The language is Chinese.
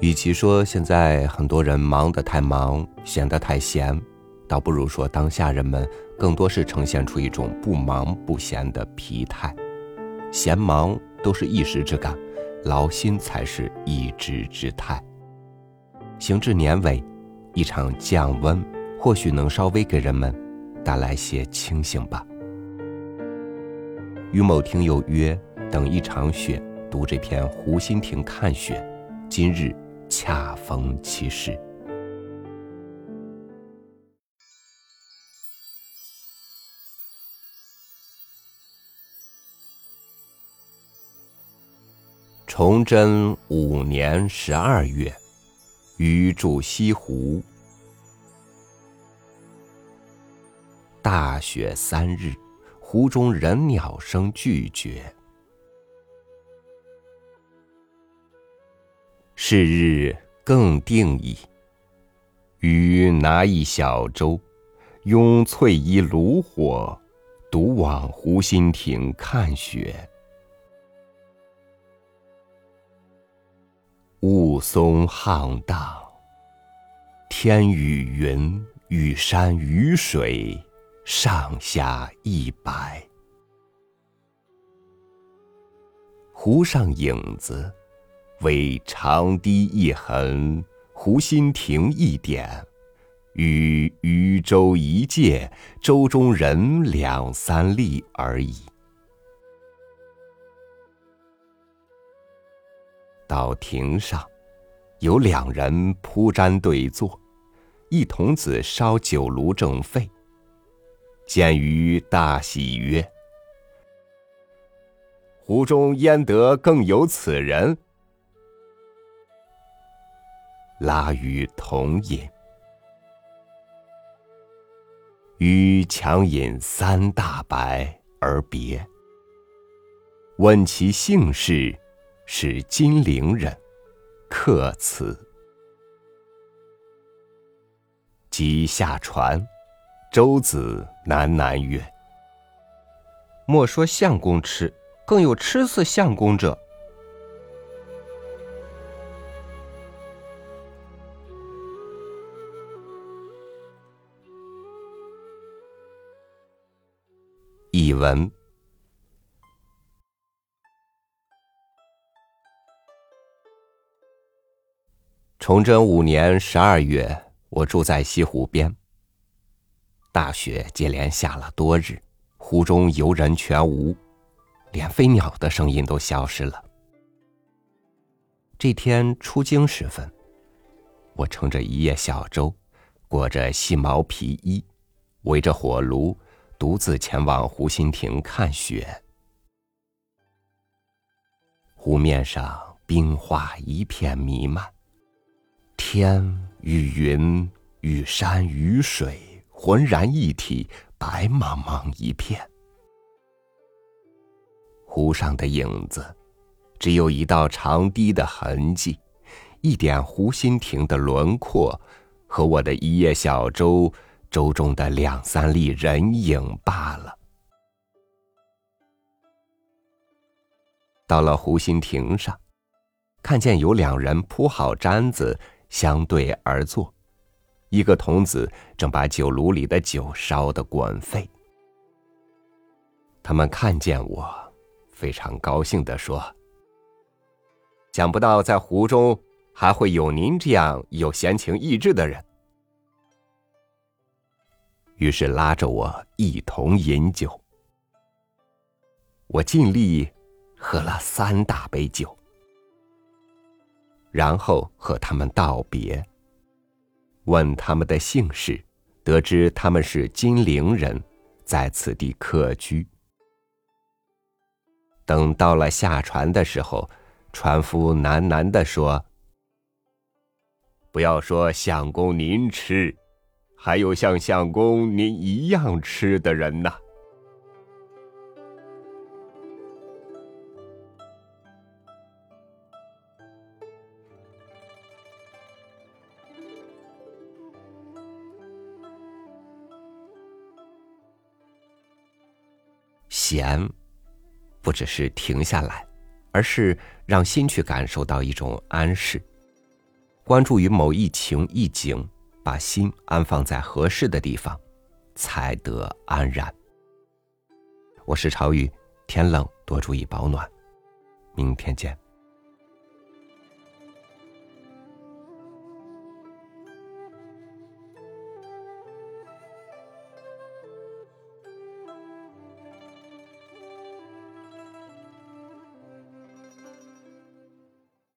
与其说现在很多人忙得太忙，闲得太闲，倒不如说当下人们更多是呈现出一种不忙不闲的疲态。闲忙都是一时之感，劳心才是一直之态。行至年尾，一场降温或许能稍微给人们带来些清醒吧。与某听友约等一场雪，读这篇《湖心亭看雪》，今日。恰逢其时。崇祯五年十二月，余住西湖。大雪三日，湖中人鸟声俱绝。是日更定矣。余拿一小舟，拥翠衣炉火，独往湖心亭看雪。雾凇沆荡，天与云、与山、与水，上下一白。湖上影子。为长堤一痕，湖心亭一点，与渔舟一芥，舟中人两三粒而已。到亭上，有两人铺毡对坐，一童子烧酒炉正沸。见余大喜曰：“湖中焉得更有此人？”拉于同饮，与强饮三大白而别。问其姓氏，是金陵人，客此。即下船，舟子喃喃曰：“莫说相公痴，更有痴似相公者。”译文：崇祯五年十二月，我住在西湖边。大雪接连下了多日，湖中游人全无，连飞鸟的声音都消失了。这天出京时分，我乘着一叶小舟，裹着细毛皮衣，围着火炉。独自前往湖心亭看雪，湖面上冰花一片弥漫，天与云与山与水浑然一体，白茫茫一片。湖上的影子，只有一道长堤的痕迹，一点湖心亭的轮廓，和我的一叶小舟。舟中的两三粒人影罢了。到了湖心亭上，看见有两人铺好毡子，相对而坐，一个童子正把酒炉里的酒烧得滚沸。他们看见我，非常高兴的说：“想不到在湖中还会有您这样有闲情逸致的人。”于是拉着我一同饮酒，我尽力喝了三大杯酒，然后和他们道别，问他们的姓氏，得知他们是金陵人，在此地客居。等到了下船的时候，船夫喃喃的说：“不要说相公您吃。”还有像相公您一样吃的人呢。闲，不只是停下来，而是让心去感受到一种安适。关注于某一情一景，把心安放在合适的地方，才得安然。我是朝雨，天冷多注意保暖。明天见。